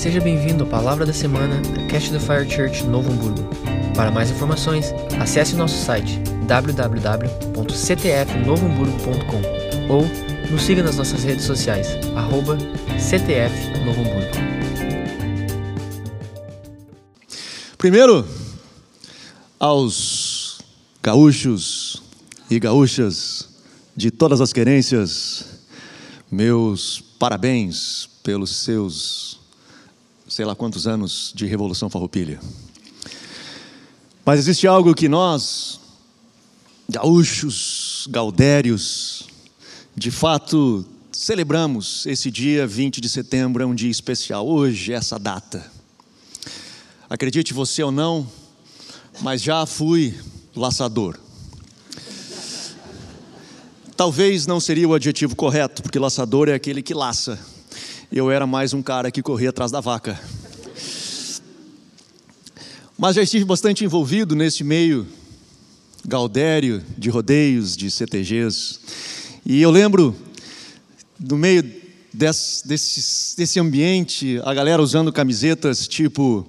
Seja bem-vindo à Palavra da Semana da Cash the Fire Church Novo Hamburgo. Para mais informações, acesse nosso site www.ctfnovohamburgo.com ou nos siga nas nossas redes sociais, arroba. Primeiro, aos gaúchos e gaúchas de todas as querências, meus parabéns pelos seus sei lá quantos anos de Revolução Farroupilha. Mas existe algo que nós, gaúchos, gaudérios, de fato celebramos esse dia 20 de setembro, é um dia especial. Hoje, essa data. Acredite você ou não, mas já fui laçador. Talvez não seria o adjetivo correto, porque laçador é aquele que laça. Eu era mais um cara que corria atrás da vaca. Mas já estive bastante envolvido nesse meio gaudério de rodeios, de CTGs. E eu lembro, no meio desse, desse, desse ambiente, a galera usando camisetas tipo: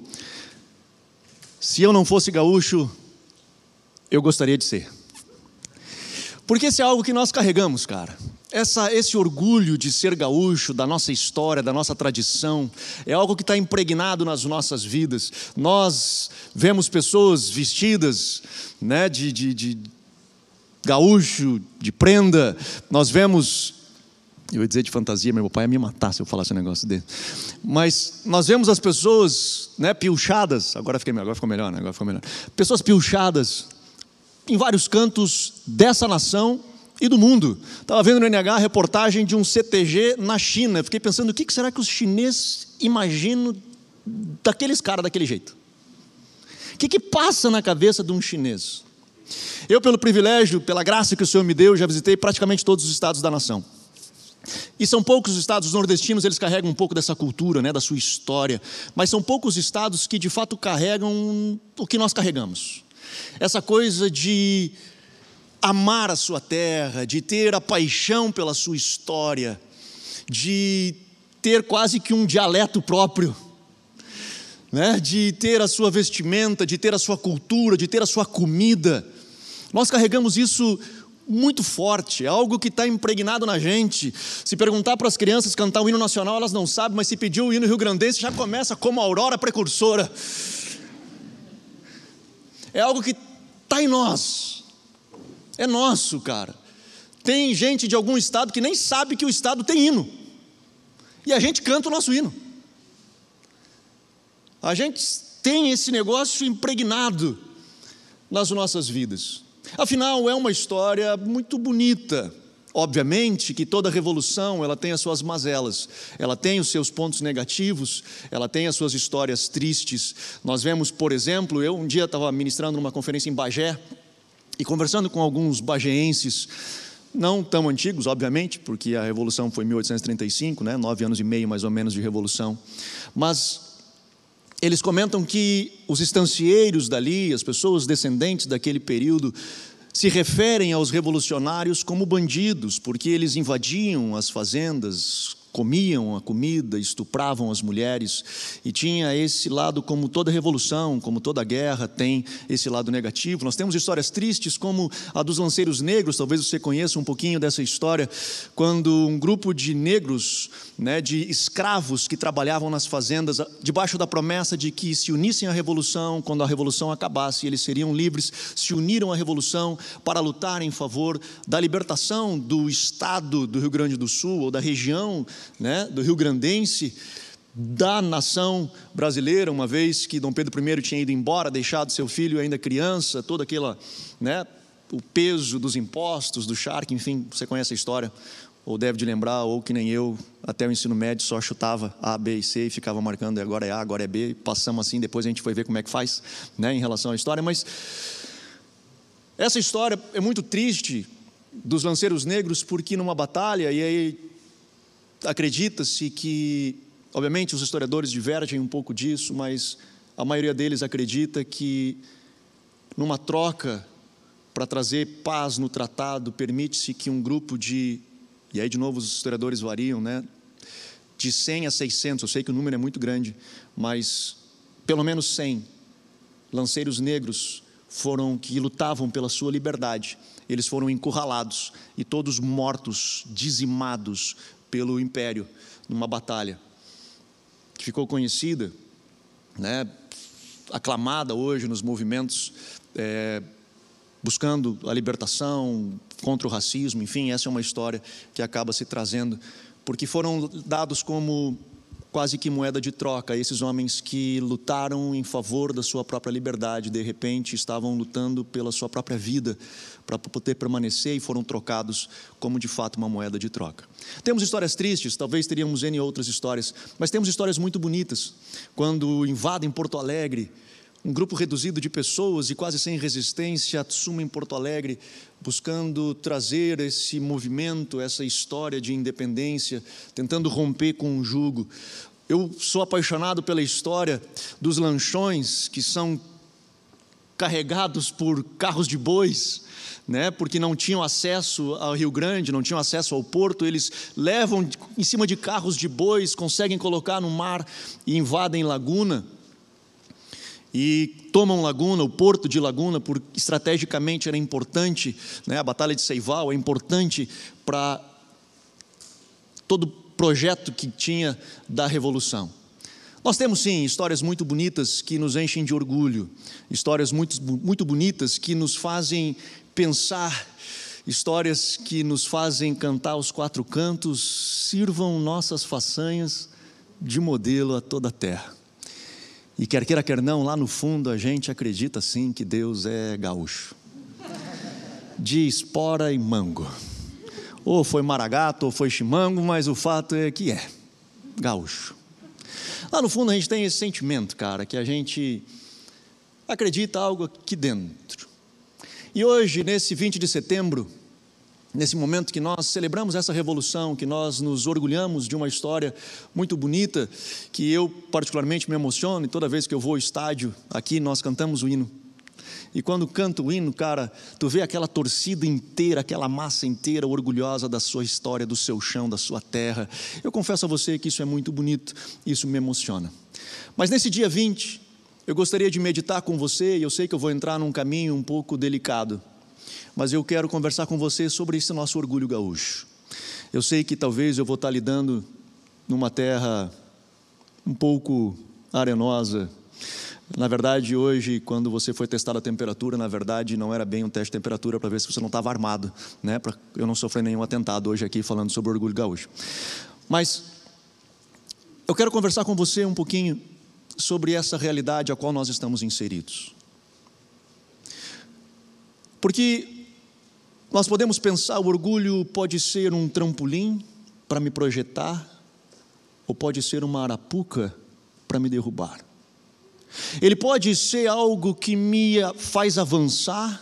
Se eu não fosse gaúcho, eu gostaria de ser. Porque esse é algo que nós carregamos, cara. Essa, esse orgulho de ser gaúcho, da nossa história, da nossa tradição, é algo que está impregnado nas nossas vidas. Nós vemos pessoas vestidas né, de, de, de gaúcho, de prenda, nós vemos eu ia dizer de fantasia, meu pai ia me matar se eu falasse um negócio dele. Mas nós vemos as pessoas, né, pilchadas, agora, fiquei, agora ficou melhor, né? agora ficou melhor. Pessoas pilchadas em vários cantos dessa nação e do mundo. Estava vendo no NH a reportagem de um CTG na China. Fiquei pensando, o que será que os chineses imaginam daqueles caras daquele jeito? O que, que passa na cabeça de um chinês? Eu, pelo privilégio, pela graça que o Senhor me deu, já visitei praticamente todos os estados da nação. E são poucos os estados nordestinos, eles carregam um pouco dessa cultura, né, da sua história, mas são poucos estados que de fato carregam o que nós carregamos essa coisa de amar a sua terra, de ter a paixão pela sua história, de ter quase que um dialeto próprio, né? de ter a sua vestimenta, de ter a sua cultura, de ter a sua comida. Nós carregamos isso muito forte, é algo que está impregnado na gente. Se perguntar para as crianças cantar o hino nacional, elas não sabem, mas se pedir o hino rio-grandense, já começa como a aurora precursora. É algo que está em nós. É nosso, cara. Tem gente de algum estado que nem sabe que o estado tem hino. E a gente canta o nosso hino. A gente tem esse negócio impregnado nas nossas vidas. Afinal, é uma história muito bonita. Obviamente que toda revolução ela tem as suas mazelas, ela tem os seus pontos negativos, ela tem as suas histórias tristes. Nós vemos, por exemplo, eu um dia estava ministrando numa conferência em Bagé e conversando com alguns bageenses, não tão antigos, obviamente, porque a revolução foi em 1835, né, nove anos e meio mais ou menos de revolução, mas eles comentam que os estancieiros dali, as pessoas descendentes daquele período, se referem aos revolucionários como bandidos, porque eles invadiam as fazendas, comiam a comida, estupravam as mulheres, e tinha esse lado, como toda revolução, como toda guerra, tem esse lado negativo. Nós temos histórias tristes, como a dos lanceiros negros, talvez você conheça um pouquinho dessa história, quando um grupo de negros, né, de escravos que trabalhavam nas fazendas, debaixo da promessa de que se unissem à revolução, quando a revolução acabasse, eles seriam livres, se uniram à revolução para lutar em favor da libertação do estado do Rio Grande do Sul, ou da região né, do Rio Grandense, da nação brasileira, uma vez que Dom Pedro I tinha ido embora, deixado seu filho ainda criança, toda aquela, né, o peso dos impostos, do charque, enfim, você conhece a história, ou deve de lembrar, ou que nem eu, até o ensino médio só chutava A, B e C e ficava marcando agora é A, agora é B, passamos assim, depois a gente foi ver como é que faz, né, em relação à história, mas essa história é muito triste dos lanceiros negros, porque numa batalha, e aí acredita-se que, obviamente, os historiadores divergem um pouco disso, mas a maioria deles acredita que, numa troca para trazer paz no tratado, permite-se que um grupo de, e aí de novo os historiadores variam, né? de 100 a 600, eu sei que o número é muito grande, mas pelo menos 100 lanceiros negros foram que lutavam pela sua liberdade. Eles foram encurralados e todos mortos, dizimados pelo império numa batalha que ficou conhecida, né, aclamada hoje nos movimentos é, buscando a libertação contra o racismo, enfim, essa é uma história que acaba se trazendo, porque foram dados como quase que moeda de troca. Esses homens que lutaram em favor da sua própria liberdade, de repente estavam lutando pela sua própria vida para poder permanecer e foram trocados como de fato uma moeda de troca. Temos histórias tristes, talvez teríamos N outras histórias, mas temos histórias muito bonitas. Quando invadem Porto Alegre, um grupo reduzido de pessoas e quase sem resistência assumem Porto Alegre, buscando trazer esse movimento, essa história de independência, tentando romper com o jugo. Eu sou apaixonado pela história dos lanchões que são carregados por carros de bois, né, porque não tinham acesso ao Rio Grande, não tinham acesso ao porto, eles levam em cima de carros de bois, conseguem colocar no mar e invadem Laguna e tomam Laguna, o porto de Laguna, porque estrategicamente era importante, né? a Batalha de Seival é importante para todo o projeto que tinha da Revolução. Nós temos sim histórias muito bonitas que nos enchem de orgulho, histórias muito, muito bonitas que nos fazem pensar, histórias que nos fazem cantar os quatro cantos, sirvam nossas façanhas de modelo a toda a terra. E quer queira, quer não, lá no fundo a gente acredita sim que Deus é gaúcho. De espora e mango. Ou foi maragato ou foi chimango, mas o fato é que é gaúcho. Lá no fundo a gente tem esse sentimento, cara, que a gente acredita algo aqui dentro. E hoje, nesse 20 de setembro, nesse momento que nós celebramos essa revolução, que nós nos orgulhamos de uma história muito bonita, que eu particularmente me emociono, e toda vez que eu vou ao estádio, aqui nós cantamos o hino. E quando canta o hino, cara, tu vê aquela torcida inteira, aquela massa inteira orgulhosa da sua história, do seu chão, da sua terra. Eu confesso a você que isso é muito bonito, isso me emociona. Mas nesse dia 20, eu gostaria de meditar com você, e eu sei que eu vou entrar num caminho um pouco delicado mas eu quero conversar com você sobre esse nosso orgulho gaúcho. Eu sei que talvez eu vou estar lidando numa terra um pouco arenosa. Na verdade, hoje, quando você foi testar a temperatura, na verdade, não era bem um teste de temperatura para ver se você não estava armado, né? Para eu não sofrer nenhum atentado hoje aqui falando sobre orgulho gaúcho. Mas eu quero conversar com você um pouquinho sobre essa realidade a qual nós estamos inseridos. Porque nós podemos pensar, o orgulho pode ser um trampolim para me projetar, ou pode ser uma arapuca para me derrubar. Ele pode ser algo que me faz avançar,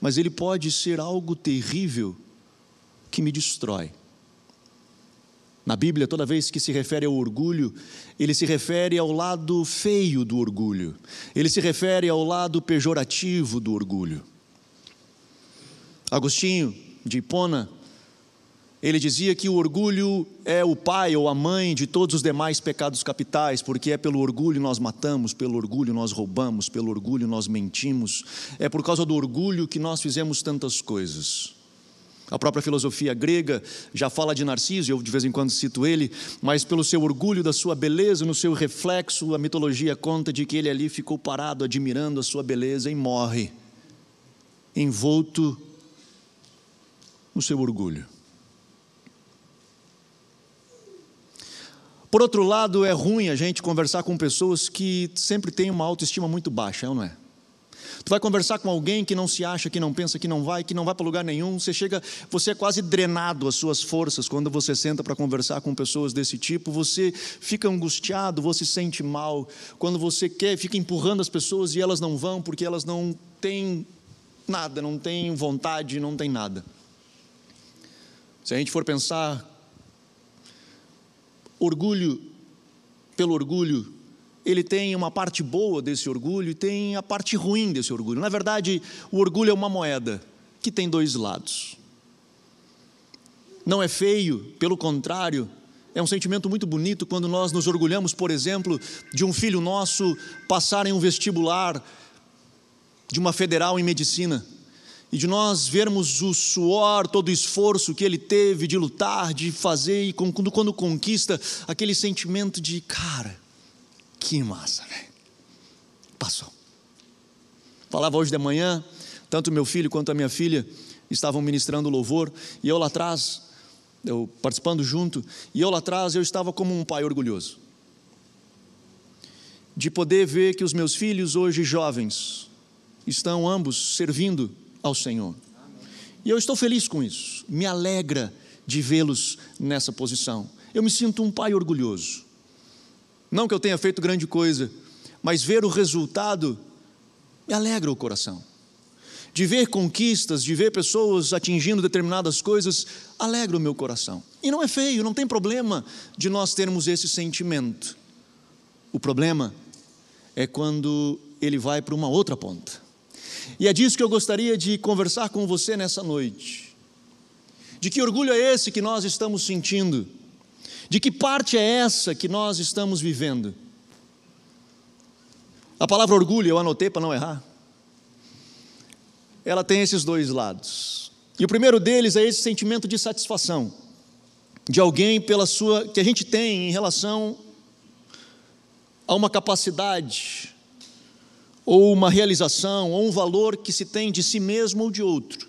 mas ele pode ser algo terrível que me destrói. Na Bíblia, toda vez que se refere ao orgulho, ele se refere ao lado feio do orgulho, ele se refere ao lado pejorativo do orgulho. Agostinho de Hipona, ele dizia que o orgulho é o pai ou a mãe de todos os demais pecados capitais, porque é pelo orgulho nós matamos, pelo orgulho nós roubamos, pelo orgulho nós mentimos, é por causa do orgulho que nós fizemos tantas coisas. A própria filosofia grega já fala de Narciso, eu de vez em quando cito ele, mas pelo seu orgulho da sua beleza, no seu reflexo, a mitologia conta de que ele ali ficou parado admirando a sua beleza e morre, envolto no seu orgulho. Por outro lado, é ruim a gente conversar com pessoas que sempre têm uma autoestima muito baixa, é ou não é? Tu vai conversar com alguém que não se acha, que não pensa, que não vai, que não vai para lugar nenhum. Você chega, você é quase drenado as suas forças quando você senta para conversar com pessoas desse tipo. Você fica angustiado, você se sente mal. Quando você quer, fica empurrando as pessoas e elas não vão porque elas não têm nada, não têm vontade, não têm nada. Se a gente for pensar, orgulho pelo orgulho, ele tem uma parte boa desse orgulho e tem a parte ruim desse orgulho. Na verdade, o orgulho é uma moeda que tem dois lados. Não é feio, pelo contrário, É um sentimento muito bonito quando nós nos orgulhamos, por exemplo, de um filho nosso passar em um vestibular de uma federal em medicina e de nós vermos o suor, todo o esforço que ele teve de lutar, de fazer, e quando, quando conquista, aquele sentimento de, cara, que massa, né? Passou. Falava hoje de manhã, tanto meu filho quanto a minha filha estavam ministrando louvor, e eu lá atrás, eu participando junto, e eu lá atrás eu estava como um pai orgulhoso. De poder ver que os meus filhos, hoje jovens, estão ambos servindo ao Senhor. E eu estou feliz com isso, me alegra de vê-los nessa posição. Eu me sinto um pai orgulhoso. Não que eu tenha feito grande coisa, mas ver o resultado me alegra o coração. De ver conquistas, de ver pessoas atingindo determinadas coisas, alegra o meu coração. E não é feio, não tem problema de nós termos esse sentimento. O problema é quando ele vai para uma outra ponta. E é disso que eu gostaria de conversar com você nessa noite. De que orgulho é esse que nós estamos sentindo? De que parte é essa que nós estamos vivendo? A palavra orgulho, eu anotei para não errar. Ela tem esses dois lados. E o primeiro deles é esse sentimento de satisfação de alguém pela sua que a gente tem em relação a uma capacidade ou uma realização, ou um valor que se tem de si mesmo ou de outro.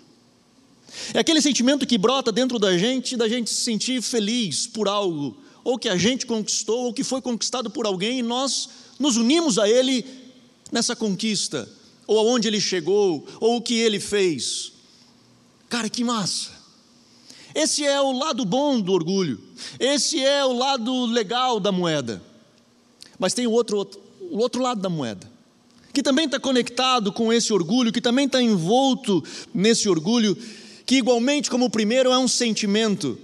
É aquele sentimento que brota dentro da gente, da gente se sentir feliz por algo, ou que a gente conquistou, ou que foi conquistado por alguém, e nós nos unimos a ele nessa conquista, ou aonde ele chegou, ou o que ele fez. Cara, que massa! Esse é o lado bom do orgulho, esse é o lado legal da moeda. Mas tem o outro, o outro lado da moeda que também está conectado com esse orgulho, que também está envolto nesse orgulho, que igualmente como o primeiro é um sentimento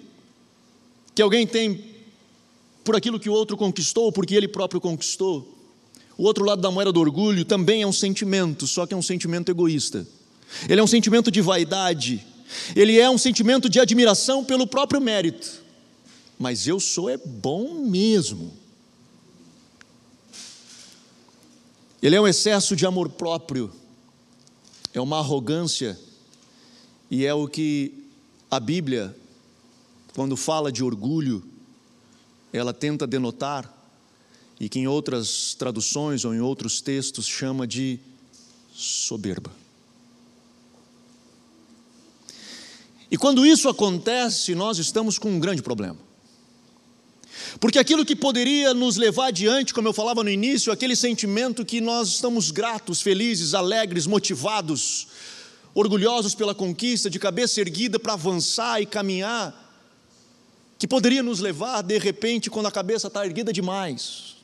que alguém tem por aquilo que o outro conquistou, porque ele próprio conquistou. O outro lado da moeda do orgulho também é um sentimento, só que é um sentimento egoísta. Ele é um sentimento de vaidade, ele é um sentimento de admiração pelo próprio mérito. Mas eu sou é bom mesmo. Ele é um excesso de amor próprio, é uma arrogância, e é o que a Bíblia, quando fala de orgulho, ela tenta denotar, e que em outras traduções ou em outros textos chama de soberba. E quando isso acontece, nós estamos com um grande problema. Porque aquilo que poderia nos levar adiante, como eu falava no início, aquele sentimento que nós estamos gratos, felizes, alegres, motivados, orgulhosos pela conquista, de cabeça erguida para avançar e caminhar, que poderia nos levar, de repente, quando a cabeça está erguida demais,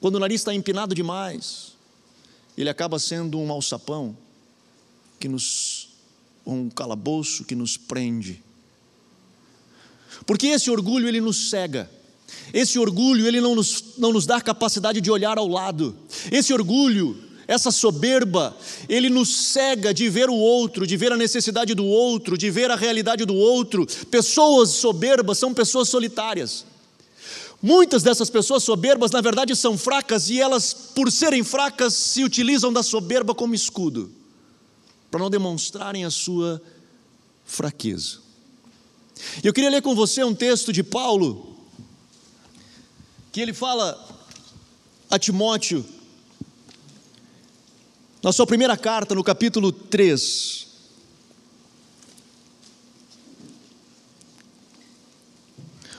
quando o nariz está empinado demais, ele acaba sendo um alçapão que nos, um calabouço que nos prende. Porque esse orgulho ele nos cega. Esse orgulho, ele não nos, não nos dá capacidade de olhar ao lado. Esse orgulho, essa soberba, ele nos cega de ver o outro, de ver a necessidade do outro, de ver a realidade do outro. Pessoas soberbas são pessoas solitárias. Muitas dessas pessoas soberbas, na verdade, são fracas e elas, por serem fracas, se utilizam da soberba como escudo, para não demonstrarem a sua fraqueza. Eu queria ler com você um texto de Paulo, que ele fala a Timóteo, na sua primeira carta, no capítulo 3.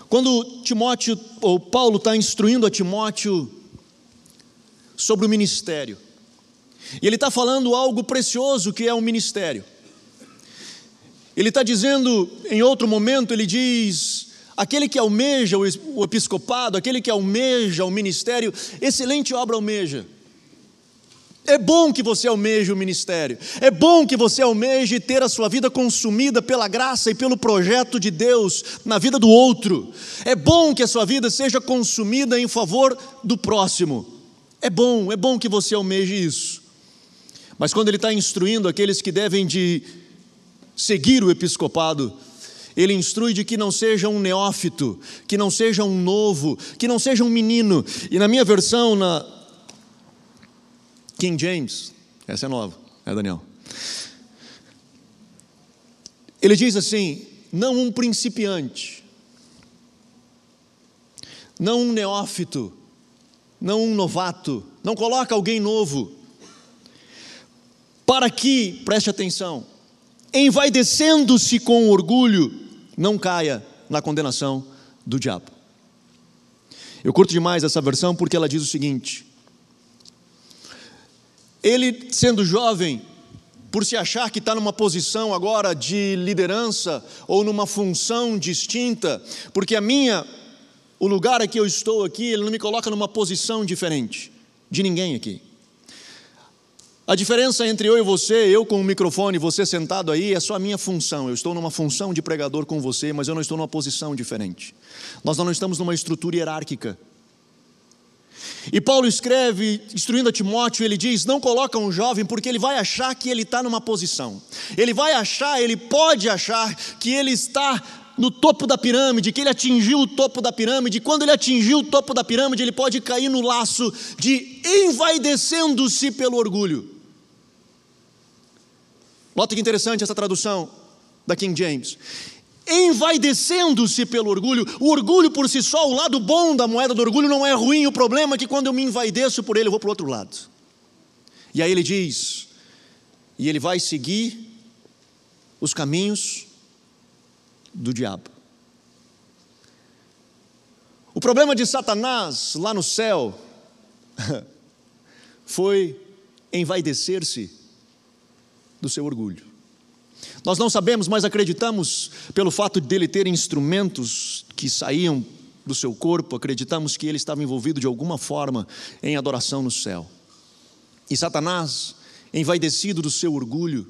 Quando Timóteo, ou Paulo está instruindo a Timóteo sobre o ministério, e ele está falando algo precioso que é o ministério. Ele está dizendo, em outro momento, ele diz: Aquele que almeja o episcopado, aquele que almeja o ministério, excelente obra almeja. É bom que você almeje o ministério, é bom que você almeje ter a sua vida consumida pela graça e pelo projeto de Deus na vida do outro. É bom que a sua vida seja consumida em favor do próximo. É bom, é bom que você almeje isso. Mas quando ele está instruindo aqueles que devem de seguir o episcopado, Ele instrui de que não seja um neófito, que não seja um novo, que não seja um menino. E na minha versão, na King James, essa é nova, é Daniel. Ele diz assim: não um principiante, não um neófito, não um novato, não coloca alguém novo, para que, preste atenção, envaidecendo-se com orgulho, não caia na condenação do diabo. Eu curto demais essa versão porque ela diz o seguinte: ele, sendo jovem, por se achar que está numa posição agora de liderança ou numa função distinta, porque a minha, o lugar aqui eu estou aqui, ele não me coloca numa posição diferente de ninguém aqui. A diferença entre eu e você, eu com o microfone, você sentado aí, é só a minha função. Eu estou numa função de pregador com você, mas eu não estou numa posição diferente. Nós não estamos numa estrutura hierárquica. E Paulo escreve, instruindo a Timóteo, ele diz: não coloca um jovem, porque ele vai achar que ele está numa posição. Ele vai achar, ele pode achar que ele está no topo da pirâmide, que ele atingiu o topo da pirâmide, quando ele atingiu o topo da pirâmide, ele pode cair no laço de envaidecendo-se pelo orgulho. Nota que interessante essa tradução da King James. Envaidecendo-se pelo orgulho, o orgulho por si só, o lado bom da moeda do orgulho não é ruim, o problema é que quando eu me envaideço por ele, eu vou para o outro lado. E aí ele diz, e ele vai seguir os caminhos do diabo. O problema de Satanás lá no céu foi envaidecer-se do seu orgulho. Nós não sabemos, mas acreditamos, pelo fato dele ter instrumentos que saíam do seu corpo, acreditamos que ele estava envolvido de alguma forma em adoração no céu. E Satanás, envaidecido do seu orgulho,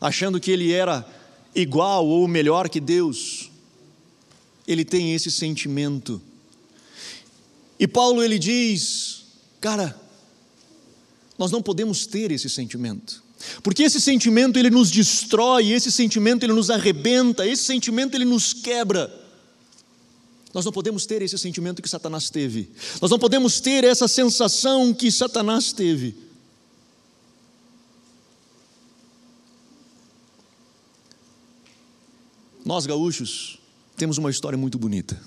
achando que ele era igual ou melhor que Deus, ele tem esse sentimento. E Paulo ele diz: "Cara, nós não podemos ter esse sentimento. Porque esse sentimento ele nos destrói, esse sentimento ele nos arrebenta, esse sentimento ele nos quebra. Nós não podemos ter esse sentimento que Satanás teve. Nós não podemos ter essa sensação que Satanás teve. Nós gaúchos temos uma história muito bonita.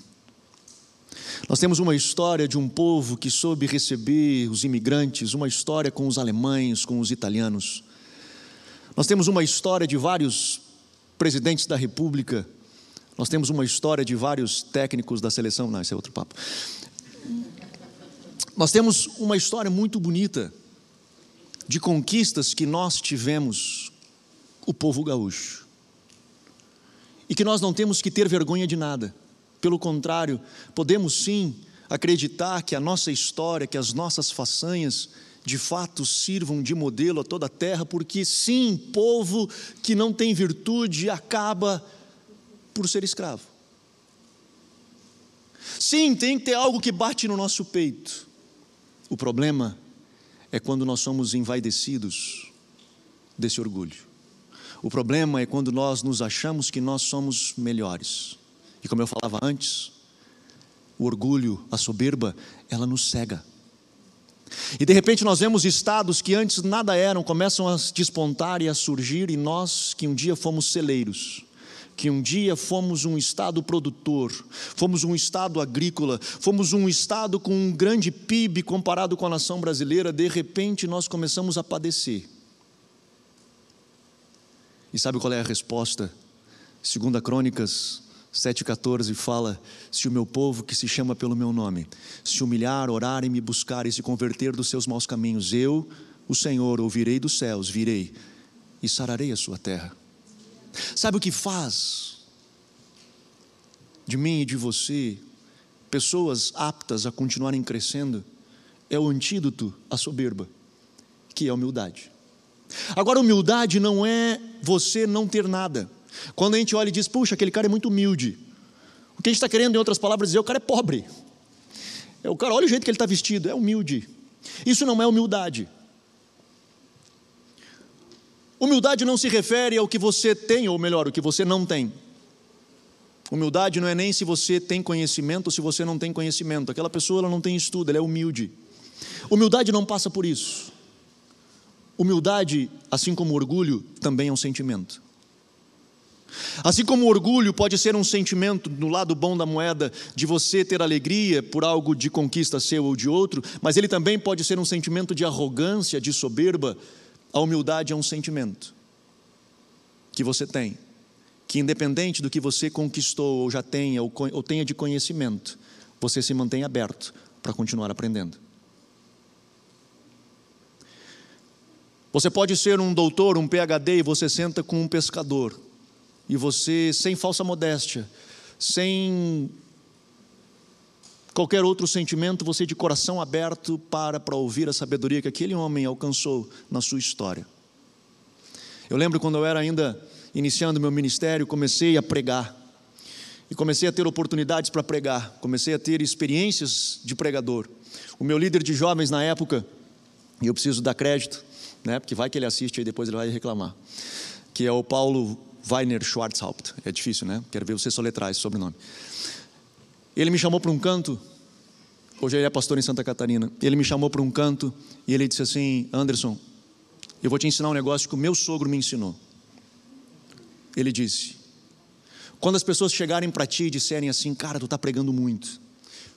Nós temos uma história de um povo que soube receber os imigrantes, uma história com os alemães, com os italianos. Nós temos uma história de vários presidentes da República, nós temos uma história de vários técnicos da seleção, não, esse é outro papo. Nós temos uma história muito bonita de conquistas que nós tivemos, o povo gaúcho. E que nós não temos que ter vergonha de nada. Pelo contrário, podemos sim acreditar que a nossa história, que as nossas façanhas, de fato sirvam de modelo a toda a terra, porque sim, povo que não tem virtude acaba por ser escravo. Sim, tem que ter algo que bate no nosso peito. O problema é quando nós somos envaidecidos desse orgulho. O problema é quando nós nos achamos que nós somos melhores. E como eu falava antes, o orgulho, a soberba, ela nos cega. E de repente nós vemos estados que antes nada eram, começam a despontar e a surgir, e nós que um dia fomos celeiros, que um dia fomos um estado produtor, fomos um estado agrícola, fomos um estado com um grande PIB comparado com a nação brasileira, de repente nós começamos a padecer. E sabe qual é a resposta? Segunda Crônicas 7,14 fala: Se o meu povo, que se chama pelo meu nome, se humilhar, orar e me buscar e se converter dos seus maus caminhos, eu, o Senhor, ouvirei dos céus, virei e sararei a sua terra. Sabe o que faz de mim e de você pessoas aptas a continuarem crescendo? É o antídoto à soberba, que é a humildade. Agora, humildade não é você não ter nada. Quando a gente olha e diz, puxa, aquele cara é muito humilde. O que a gente está querendo, em outras palavras, dizer, o cara é pobre. É, o cara, olha o jeito que ele está vestido, é humilde. Isso não é humildade. Humildade não se refere ao que você tem, ou melhor, o que você não tem. Humildade não é nem se você tem conhecimento ou se você não tem conhecimento. Aquela pessoa ela não tem estudo, ela é humilde. Humildade não passa por isso. Humildade, assim como orgulho, também é um sentimento. Assim como o orgulho pode ser um sentimento no lado bom da moeda de você ter alegria por algo de conquista seu ou de outro, mas ele também pode ser um sentimento de arrogância, de soberba. A humildade é um sentimento que você tem, que independente do que você conquistou ou já tenha ou tenha de conhecimento, você se mantém aberto para continuar aprendendo. Você pode ser um doutor, um PhD, e você senta com um pescador, e você, sem falsa modéstia, sem qualquer outro sentimento, você de coração aberto para para ouvir a sabedoria que aquele homem alcançou na sua história. Eu lembro quando eu era ainda iniciando meu ministério, comecei a pregar. E comecei a ter oportunidades para pregar, comecei a ter experiências de pregador. O meu líder de jovens na época, e eu preciso dar crédito, né? porque vai que ele assiste e depois ele vai reclamar, que é o Paulo Weiner Schwarzhaupt. É difícil, né? Quero ver você soletrar esse sobrenome. Ele me chamou para um canto, hoje ele é pastor em Santa Catarina. Ele me chamou para um canto e ele disse assim: Anderson, eu vou te ensinar um negócio que o meu sogro me ensinou. Ele disse: quando as pessoas chegarem para ti e disserem assim, cara, tu está pregando muito,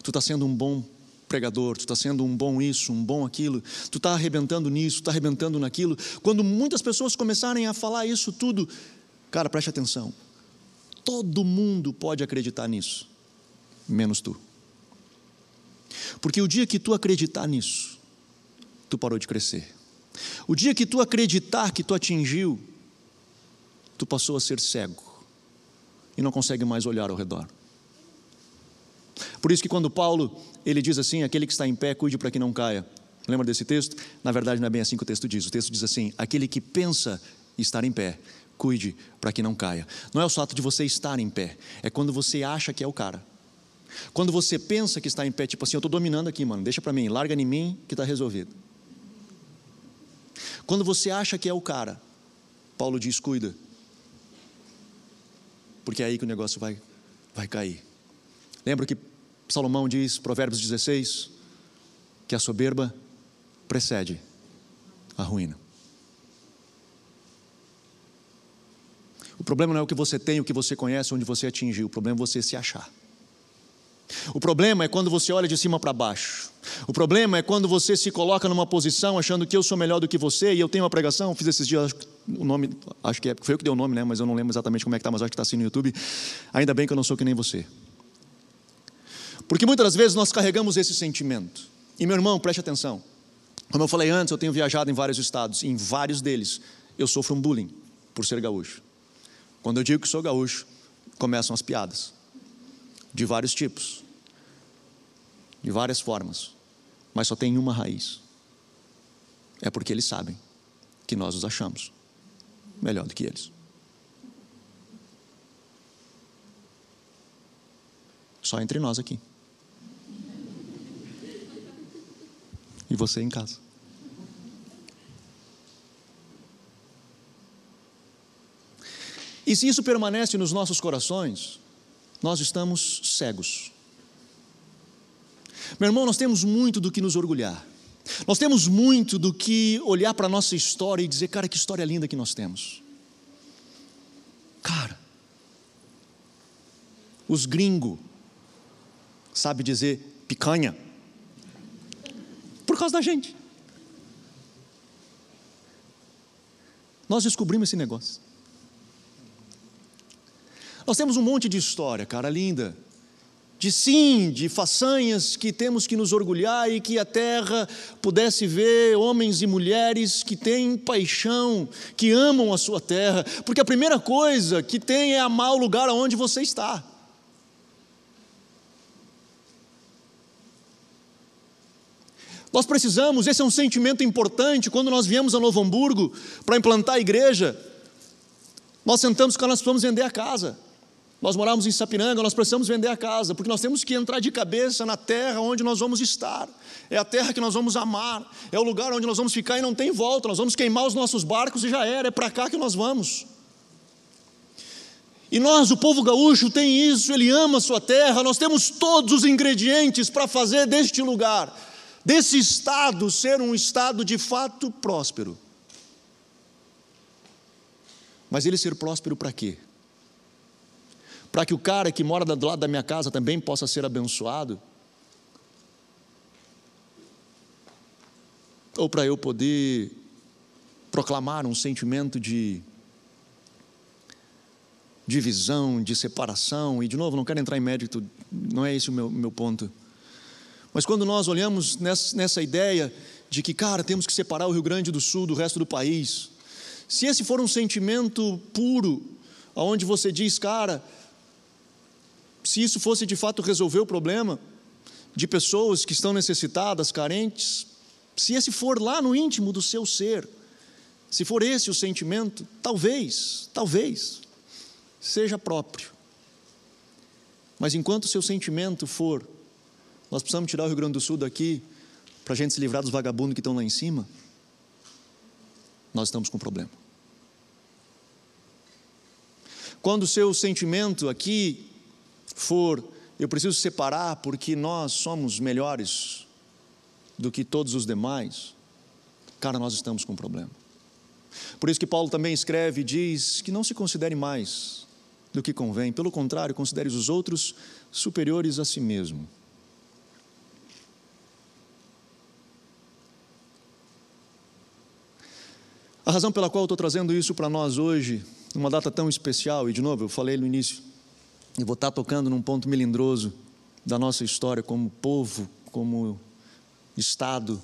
tu está sendo um bom pregador, tu está sendo um bom isso, um bom aquilo, tu está arrebentando nisso, tu está arrebentando naquilo. Quando muitas pessoas começarem a falar isso tudo, cara, preste atenção. Todo mundo pode acreditar nisso, menos tu. Porque o dia que tu acreditar nisso, tu parou de crescer. O dia que tu acreditar que tu atingiu, tu passou a ser cego e não consegue mais olhar ao redor. Por isso que quando Paulo ele diz assim: aquele que está em pé, cuide para que não caia. Lembra desse texto? Na verdade, não é bem assim que o texto diz. O texto diz assim: aquele que pensa estar em pé, cuide para que não caia. Não é o fato de você estar em pé, é quando você acha que é o cara. Quando você pensa que está em pé, tipo assim, eu estou dominando aqui, mano, deixa para mim, larga em mim que está resolvido. Quando você acha que é o cara, Paulo diz: cuida, porque é aí que o negócio vai, vai cair. Lembra que Salomão diz, Provérbios 16, que a soberba precede a ruína. O problema não é o que você tem, o que você conhece, onde você atingiu, o problema é você se achar. O problema é quando você olha de cima para baixo. O problema é quando você se coloca numa posição achando que eu sou melhor do que você e eu tenho uma pregação, fiz esses dias, o nome, acho que é, foi eu que dei o nome, né? Mas eu não lembro exatamente como é que está, mas acho que está assim no YouTube. Ainda bem que eu não sou que nem você. Porque muitas vezes nós carregamos esse sentimento. E meu irmão, preste atenção. Como eu falei antes, eu tenho viajado em vários estados, em vários deles eu sofro um bullying por ser gaúcho. Quando eu digo que sou gaúcho, começam as piadas de vários tipos, de várias formas, mas só tem uma raiz. É porque eles sabem que nós os achamos melhor do que eles. Só entre nós aqui. E você em casa. E se isso permanece nos nossos corações, nós estamos cegos. Meu irmão, nós temos muito do que nos orgulhar. Nós temos muito do que olhar para a nossa história e dizer, cara, que história linda que nós temos. Cara, os gringos sabe dizer picanha por causa da gente. Nós descobrimos esse negócio. Nós temos um monte de história, cara, linda. De sim, de façanhas que temos que nos orgulhar e que a terra pudesse ver homens e mulheres que têm paixão, que amam a sua terra, porque a primeira coisa que tem é amar o lugar onde você está. Nós precisamos, esse é um sentimento importante, quando nós viemos a Novo Hamburgo para implantar a igreja, nós sentamos que nós precisamos vender a casa. Nós moramos em Sapiranga, nós precisamos vender a casa, porque nós temos que entrar de cabeça na terra onde nós vamos estar. É a terra que nós vamos amar, é o lugar onde nós vamos ficar e não tem volta. Nós vamos queimar os nossos barcos e já era, é para cá que nós vamos. E nós, o povo gaúcho, tem isso, ele ama a sua terra, nós temos todos os ingredientes para fazer deste lugar, desse estado, ser um estado de fato próspero. Mas ele ser próspero para quê? Para que o cara que mora do lado da minha casa também possa ser abençoado? Ou para eu poder proclamar um sentimento de divisão, de separação, e de novo, não quero entrar em mérito, não é esse o meu, meu ponto. Mas quando nós olhamos nessa, nessa ideia de que, cara, temos que separar o Rio Grande do Sul do resto do país, se esse for um sentimento puro, onde você diz, cara, se isso fosse de fato resolver o problema de pessoas que estão necessitadas, carentes, se esse for lá no íntimo do seu ser, se for esse o sentimento, talvez, talvez, seja próprio. Mas enquanto o seu sentimento for, nós precisamos tirar o Rio Grande do Sul daqui, para a gente se livrar dos vagabundos que estão lá em cima, nós estamos com um problema. Quando o seu sentimento aqui for, eu preciso separar porque nós somos melhores do que todos os demais, cara, nós estamos com um problema. Por isso que Paulo também escreve e diz que não se considere mais do que convém, pelo contrário, considere os outros superiores a si mesmo. A razão pela qual eu estou trazendo isso para nós hoje, numa data tão especial, e de novo, eu falei no início, e vou estar tocando num ponto melindroso da nossa história como povo, como Estado.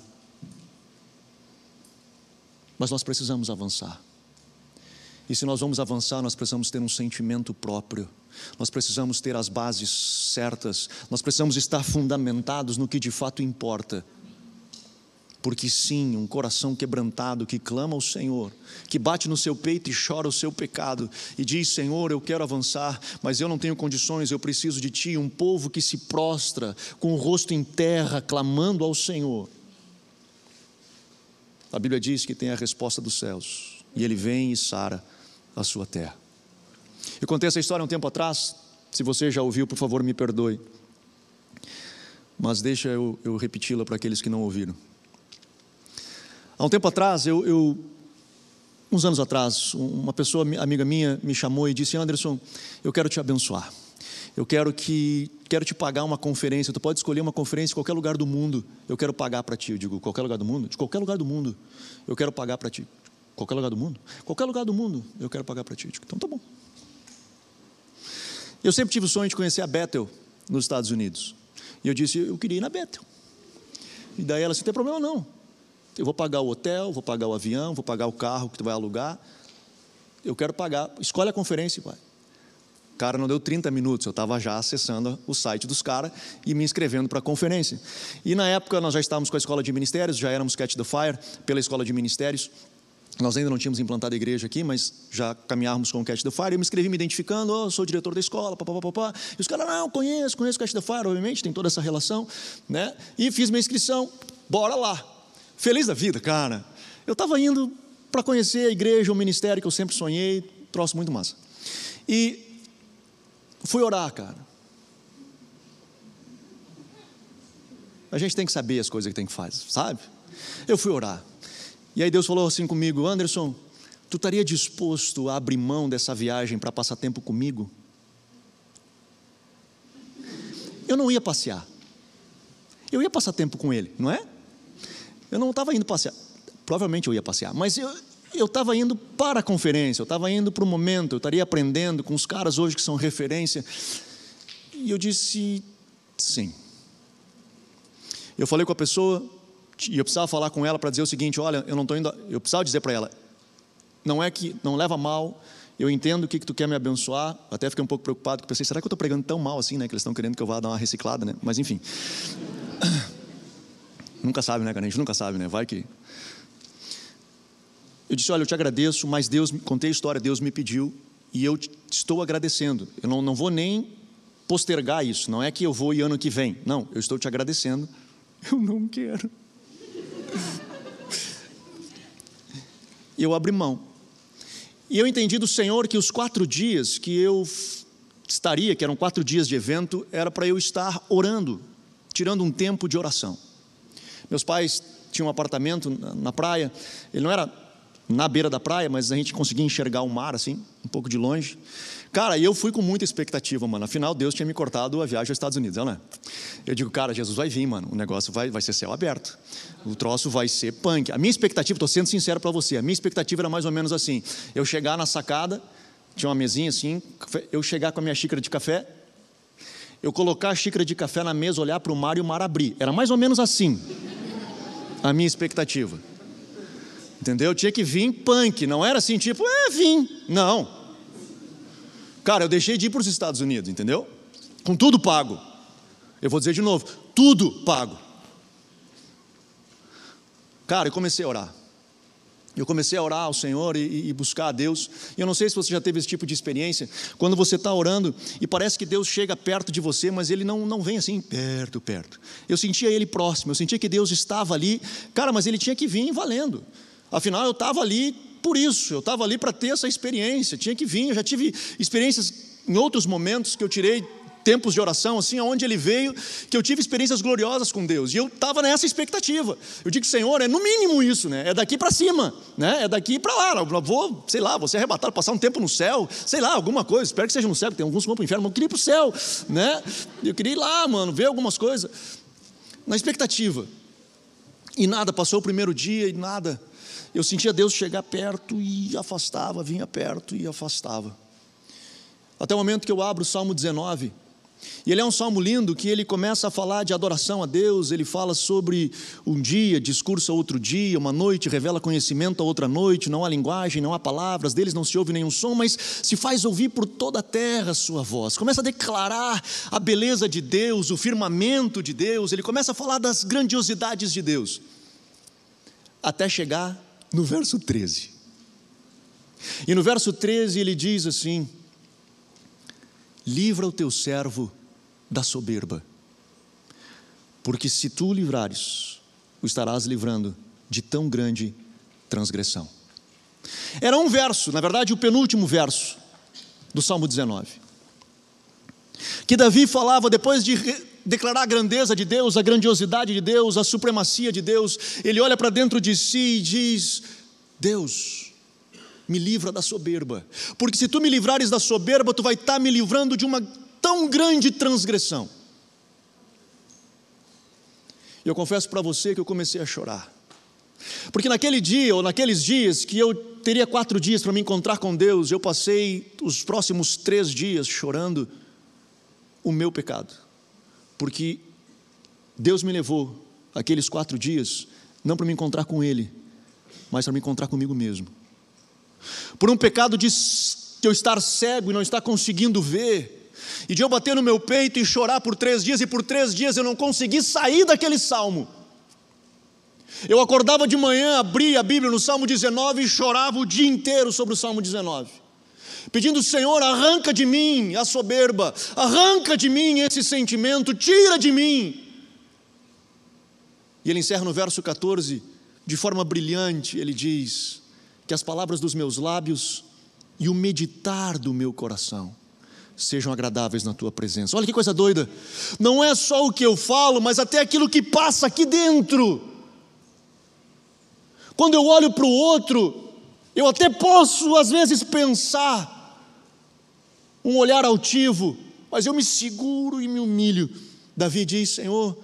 Mas nós precisamos avançar. E se nós vamos avançar, nós precisamos ter um sentimento próprio, nós precisamos ter as bases certas, nós precisamos estar fundamentados no que de fato importa. Porque sim, um coração quebrantado que clama ao Senhor, que bate no seu peito e chora o seu pecado e diz: Senhor, eu quero avançar, mas eu não tenho condições, eu preciso de Ti. Um povo que se prostra com o rosto em terra, clamando ao Senhor. A Bíblia diz que tem a resposta dos céus, e Ele vem e sara a sua terra. Eu contei essa história um tempo atrás, se você já ouviu, por favor, me perdoe. Mas deixa eu, eu repeti-la para aqueles que não ouviram. Há um tempo atrás, eu, eu, uns anos atrás, uma pessoa amiga minha me chamou e disse: Anderson, eu quero te abençoar. Eu quero que quero te pagar uma conferência. Tu pode escolher uma conferência em qualquer lugar do mundo. Eu quero pagar para ti. Eu digo, qualquer lugar do mundo? De qualquer lugar do mundo. Eu quero pagar para ti. Qualquer lugar do mundo? Qualquer lugar do mundo eu quero pagar para ti. Eu digo, então tá bom. Eu sempre tive o sonho de conhecer a Bethel nos Estados Unidos. E eu disse, eu queria ir na Bethel. E daí ela disse, não tem problema não. Eu vou pagar o hotel, vou pagar o avião, vou pagar o carro que tu vai alugar. Eu quero pagar. Escolhe a conferência vai. Cara, não deu 30 minutos, eu estava já acessando o site dos caras e me inscrevendo para a conferência. E na época nós já estávamos com a escola de ministérios, já éramos Catch the Fire pela escola de ministérios. Nós ainda não tínhamos implantado a igreja aqui, mas já caminhávamos com o Catch the Fire. Eu me inscrevi me identificando, oh, sou diretor da escola, papapá, papá. E os caras, não, conheço, conheço o Catch the Fire, obviamente, tem toda essa relação. Né? E fiz minha inscrição, bora lá. Feliz da vida, cara. Eu estava indo para conhecer a igreja, o ministério que eu sempre sonhei, troço muito massa. E fui orar, cara. A gente tem que saber as coisas que tem que fazer, sabe? Eu fui orar. E aí Deus falou assim comigo: Anderson, tu estaria disposto a abrir mão dessa viagem para passar tempo comigo? Eu não ia passear. Eu ia passar tempo com ele, não é? Eu não estava indo passear. Provavelmente eu ia passear, mas eu eu estava indo para a conferência, eu estava indo para o momento, eu estaria aprendendo com os caras hoje que são referência. E eu disse sim. Eu falei com a pessoa, e eu precisava falar com ela para dizer o seguinte: olha, eu não estou indo. Eu precisava dizer para ela, não é que não leva mal. Eu entendo o que, que tu quer me abençoar. Até fiquei um pouco preocupado, porque pensei, será que eu estou pregando tão mal assim, né? Que eles estão querendo que eu vá dar uma reciclada, né? Mas enfim. Nunca sabe, né, cara? A gente nunca sabe, né? Vai que. Eu disse, olha, eu te agradeço, mas Deus, contei a história, Deus me pediu e eu estou agradecendo. Eu não, não vou nem postergar isso. Não é que eu vou e ano que vem. Não, eu estou te agradecendo. Eu não quero. Eu abri mão. E eu entendi do Senhor que os quatro dias que eu estaria, que eram quatro dias de evento, era para eu estar orando, tirando um tempo de oração. Meus pais tinham um apartamento na praia, ele não era na beira da praia, mas a gente conseguia enxergar o mar assim, um pouco de longe. Cara, eu fui com muita expectativa, mano. Afinal, Deus tinha me cortado a viagem aos Estados Unidos, não é? Eu digo, cara, Jesus vai vir, mano. O negócio vai, vai ser céu aberto. O troço vai ser punk. A minha expectativa, estou sendo sincero para você, a minha expectativa era mais ou menos assim: eu chegar na sacada, tinha uma mesinha assim, eu chegar com a minha xícara de café, eu colocar a xícara de café na mesa, olhar para o mar e o mar abrir. Era mais ou menos assim a minha expectativa. Entendeu? Tinha que vir punk, não era assim, tipo, é, vim. Não. Cara, eu deixei de ir para os Estados Unidos, entendeu? Com tudo pago. Eu vou dizer de novo: tudo pago. Cara, eu comecei a orar. Eu comecei a orar ao Senhor e, e, buscar a Deus. E eu não sei se você já teve esse tipo de experiência, quando você está orando e parece que Deus chega perto de você, mas Ele não, não vem assim perto, perto. Eu sentia Ele próximo, eu sentia que Deus estava ali, cara, mas Ele tinha que vir valendo. Afinal, eu estava ali por isso, eu estava ali para ter essa experiência, tinha que vir. Eu já tive experiências em outros momentos que eu tirei tempos de oração, assim, aonde ele veio, que eu tive experiências gloriosas com Deus, e eu estava nessa expectativa. Eu digo, Senhor, é no mínimo isso, né? É daqui para cima, né? É daqui para lá. Eu vou, sei lá, vou ser arrebatado, passar um tempo no céu, sei lá, alguma coisa. Espero que seja no céu, porque tem alguns que vão para o inferno, mas eu queria ir para o céu, né? Eu queria ir lá, mano, ver algumas coisas. Na expectativa. E nada, passou o primeiro dia e nada eu sentia Deus chegar perto e afastava, vinha perto e afastava. Até o momento que eu abro o Salmo 19, e ele é um salmo lindo que ele começa a falar de adoração a Deus, ele fala sobre um dia, discurso a outro dia, uma noite revela conhecimento a outra noite, não há linguagem, não há palavras, deles não se ouve nenhum som, mas se faz ouvir por toda a terra a sua voz. Começa a declarar a beleza de Deus, o firmamento de Deus, ele começa a falar das grandiosidades de Deus, até chegar no verso 13. E no verso 13 ele diz assim: Livra o teu servo da soberba, porque se tu o livrares, o estarás livrando de tão grande transgressão. Era um verso, na verdade, o penúltimo verso do Salmo 19, que Davi falava depois de declarar a grandeza de Deus, a grandiosidade de Deus, a supremacia de Deus, ele olha para dentro de si e diz: Deus, me livra da soberba, porque se tu me livrares da soberba, tu vai estar me livrando de uma tão grande transgressão. E eu confesso para você que eu comecei a chorar. Porque naquele dia, ou naqueles dias, que eu teria quatro dias para me encontrar com Deus, eu passei os próximos três dias chorando o meu pecado porque Deus me levou aqueles quatro dias, não para me encontrar com Ele, mas para me encontrar comigo mesmo. Por um pecado de, eu estar cego e não estar conseguindo ver, e de eu bater no meu peito e chorar por três dias, e por três dias eu não consegui sair daquele salmo. Eu acordava de manhã, abria a Bíblia no Salmo 19 e chorava o dia inteiro sobre o Salmo 19 pedindo: Senhor, arranca de mim a soberba, arranca de mim esse sentimento, tira de mim. E ele encerra no verso 14, de forma brilhante, ele diz: Que as palavras dos meus lábios e o meditar do meu coração sejam agradáveis na tua presença. Olha que coisa doida! Não é só o que eu falo, mas até aquilo que passa aqui dentro. Quando eu olho para o outro, eu até posso, às vezes, pensar, um olhar altivo, mas eu me seguro e me humilho. Davi diz: Senhor,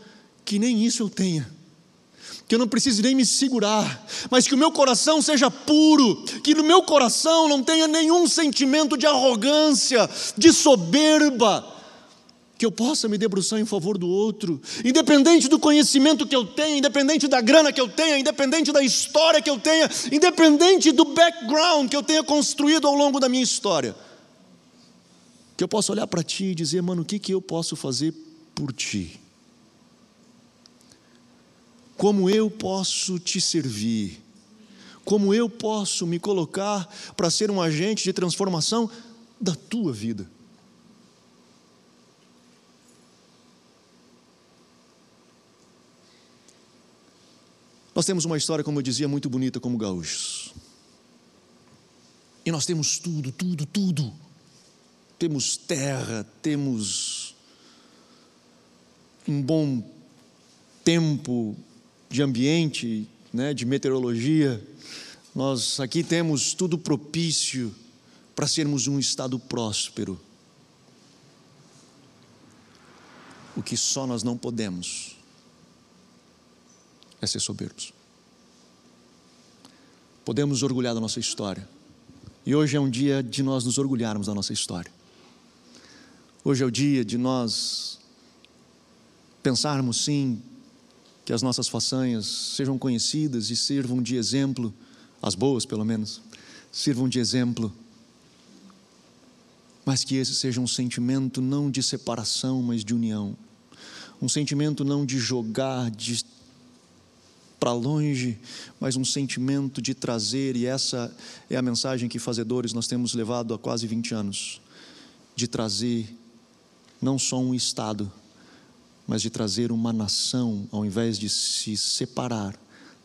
que nem isso eu tenha, que eu não precise nem me segurar, mas que o meu coração seja puro, que no meu coração não tenha nenhum sentimento de arrogância, de soberba, que eu possa me debruçar em favor do outro, independente do conhecimento que eu tenha, independente da grana que eu tenha, independente da história que eu tenha, independente do background que eu tenha construído ao longo da minha história que eu possa olhar para ti e dizer, mano, o que, que eu posso fazer por ti? Como eu posso te servir? Como eu posso me colocar para ser um agente de transformação da tua vida? Nós temos uma história, como eu dizia, muito bonita como gaúchos. E nós temos tudo, tudo, tudo. Temos terra, temos um bom tempo de ambiente, né, de meteorologia. Nós aqui temos tudo propício para sermos um estado próspero. O que só nós não podemos é ser soberbos. Podemos orgulhar da nossa história. E hoje é um dia de nós nos orgulharmos da nossa história. Hoje é o dia de nós pensarmos sim que as nossas façanhas sejam conhecidas e sirvam de exemplo, as boas pelo menos, sirvam de exemplo, mas que esse seja um sentimento não de separação, mas de união, um sentimento não de jogar de para longe, mas um sentimento de trazer, e essa é a mensagem que fazedores nós temos levado há quase 20 anos, de trazer não só um estado, mas de trazer uma nação, ao invés de se separar,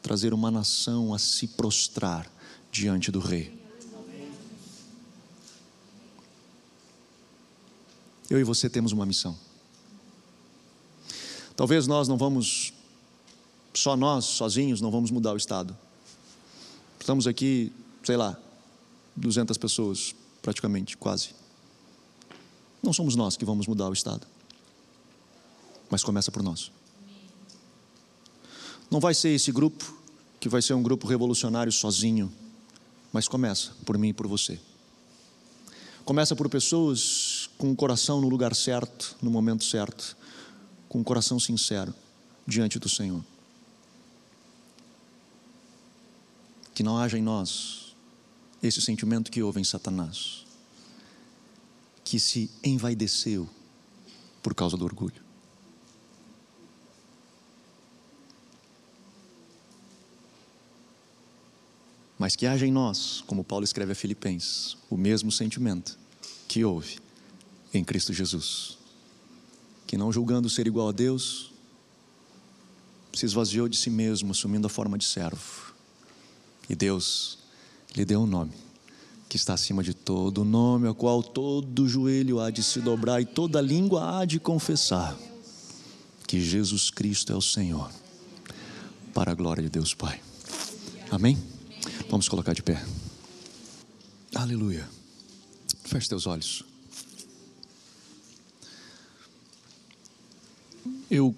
trazer uma nação a se prostrar diante do Rei. Eu e você temos uma missão. Talvez nós não vamos, só nós, sozinhos, não vamos mudar o Estado. Estamos aqui, sei lá, 200 pessoas, praticamente, quase. Não somos nós que vamos mudar o Estado mas começa por nós. Não vai ser esse grupo que vai ser um grupo revolucionário sozinho, mas começa por mim e por você. Começa por pessoas com o coração no lugar certo, no momento certo, com o coração sincero diante do Senhor. Que não haja em nós esse sentimento que houve em Satanás, que se envaideceu por causa do orgulho. Mas que haja em nós, como Paulo escreve a Filipenses, o mesmo sentimento que houve em Cristo Jesus, que não julgando ser igual a Deus, se esvaziou de si mesmo, assumindo a forma de servo, e Deus lhe deu um nome que está acima de todo nome, ao qual todo joelho há de se dobrar e toda língua há de confessar que Jesus Cristo é o Senhor, para a glória de Deus Pai. Amém? Vamos colocar de pé. Aleluia. Feche teus olhos. Eu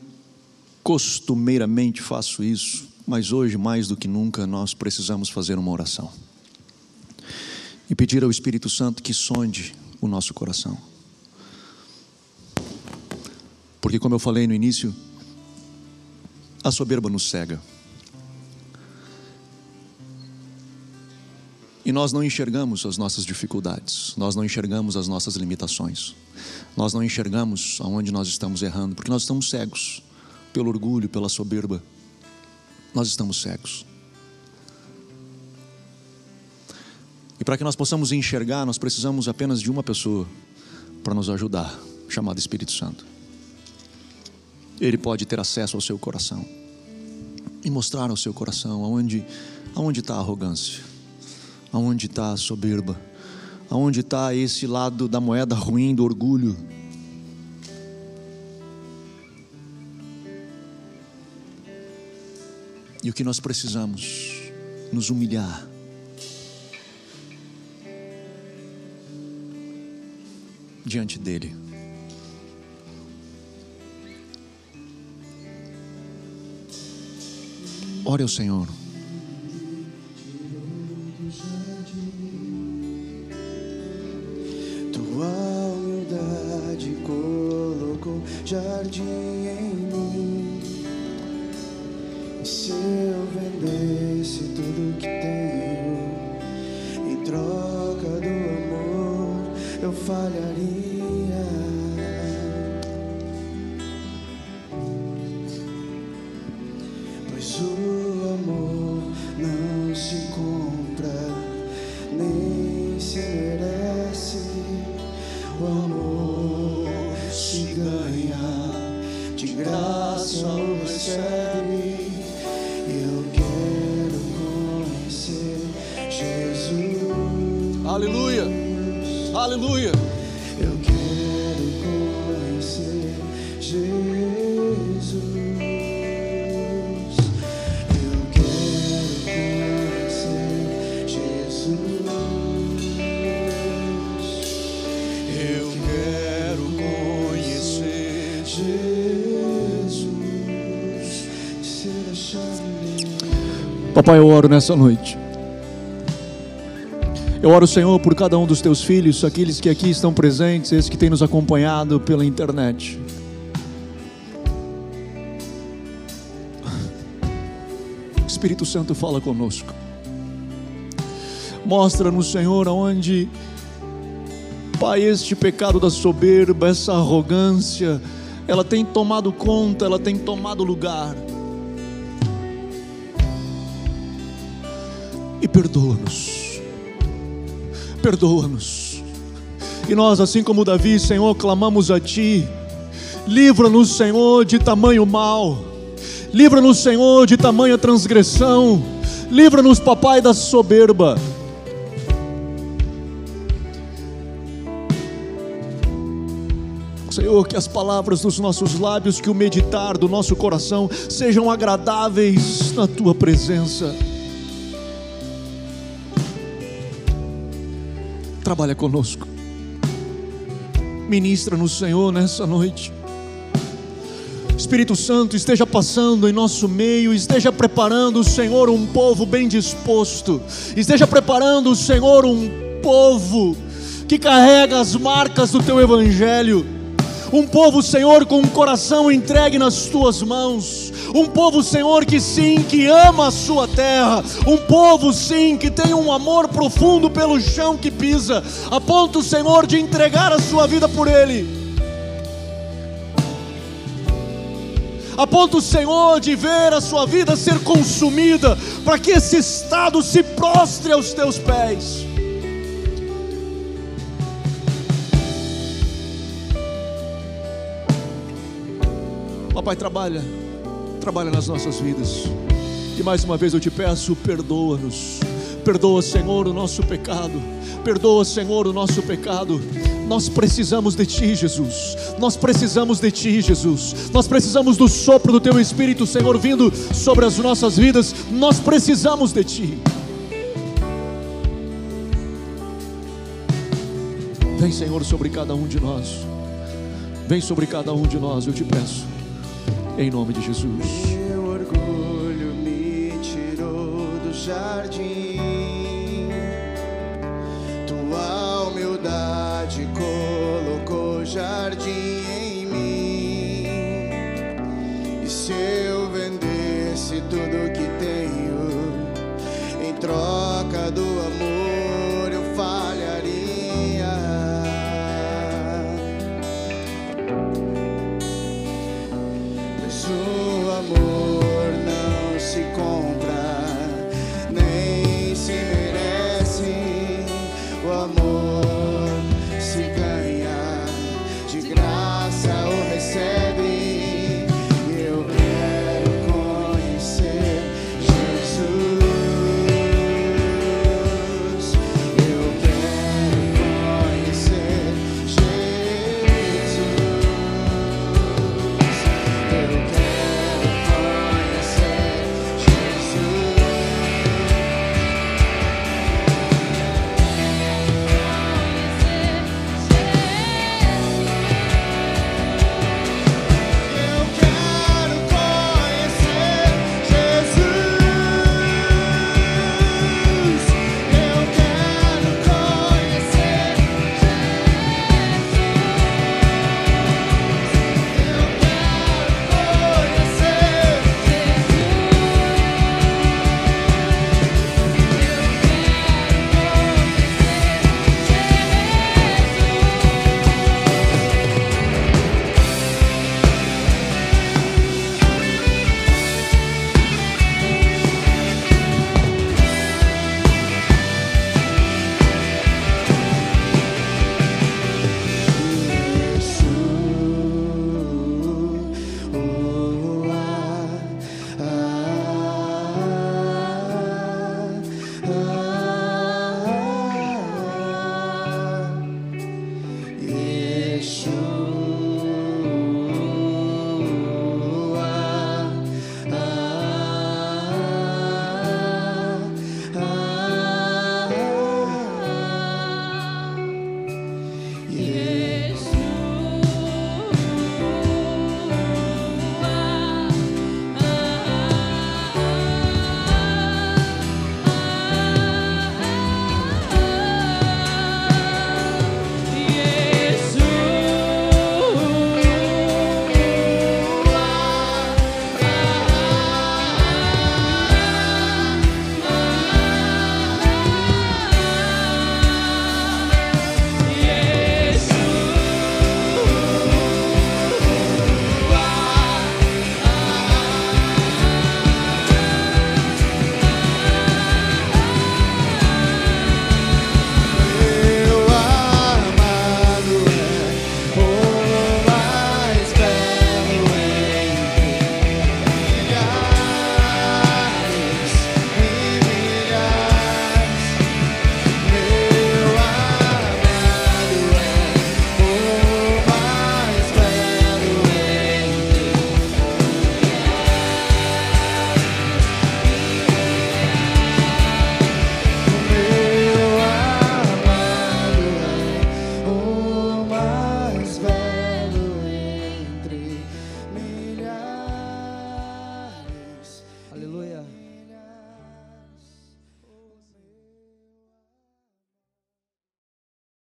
costumeiramente faço isso, mas hoje, mais do que nunca, nós precisamos fazer uma oração e pedir ao Espírito Santo que sonde o nosso coração. Porque, como eu falei no início, a soberba nos cega. E nós não enxergamos as nossas dificuldades, nós não enxergamos as nossas limitações, nós não enxergamos aonde nós estamos errando, porque nós estamos cegos pelo orgulho, pela soberba. Nós estamos cegos. E para que nós possamos enxergar, nós precisamos apenas de uma pessoa para nos ajudar, chamada Espírito Santo. Ele pode ter acesso ao seu coração e mostrar ao seu coração aonde aonde está a arrogância Aonde está a soberba? Aonde está esse lado da moeda ruim do orgulho? E o que nós precisamos? Nos humilhar. Diante dEle. Ore ao Senhor. falharia. Papai, eu oro nessa noite. Eu oro, Senhor, por cada um dos teus filhos, aqueles que aqui estão presentes, esses que têm nos acompanhado pela internet. Espírito Santo fala conosco. Mostra-nos, Senhor, aonde, Pai, este pecado da soberba, essa arrogância, ela tem tomado conta, ela tem tomado lugar. Perdoa-nos. Perdoa-nos. E nós, assim como Davi, Senhor, clamamos a Ti. Livra-nos, Senhor, de tamanho mal. Livra-nos, Senhor, de tamanha transgressão. Livra-nos, papai, da soberba. Senhor, que as palavras dos nossos lábios, que o meditar do nosso coração sejam agradáveis na tua presença. Trabalha conosco. Ministra-nos, Senhor, nessa noite. Espírito Santo esteja passando em nosso meio, esteja preparando, Senhor, um povo bem disposto, esteja preparando, Senhor, um povo que carrega as marcas do teu evangelho. Um povo, Senhor, com um coração entregue nas tuas mãos. Um povo, Senhor, que sim, que ama a sua terra. Um povo, sim, que tem um amor profundo pelo chão que pisa, a ponto, Senhor, de entregar a sua vida por ele. A ponto, Senhor, de ver a sua vida ser consumida, para que esse estado se prostre aos teus pés. Papai, trabalha, trabalha nas nossas vidas. E mais uma vez eu te peço, perdoa-nos. Perdoa, Senhor, o nosso pecado. Perdoa, Senhor, o nosso pecado. Nós precisamos de Ti, Jesus. Nós precisamos de Ti, Jesus. Nós precisamos do sopro do Teu Espírito, Senhor, vindo sobre as nossas vidas. Nós precisamos de Ti. Vem, Senhor, sobre cada um de nós. Vem sobre cada um de nós, eu te peço. Em nome de Jesus. Meu orgulho me tirou do jardim. Tua humildade colocou jardim em mim. E se eu vendesse tudo que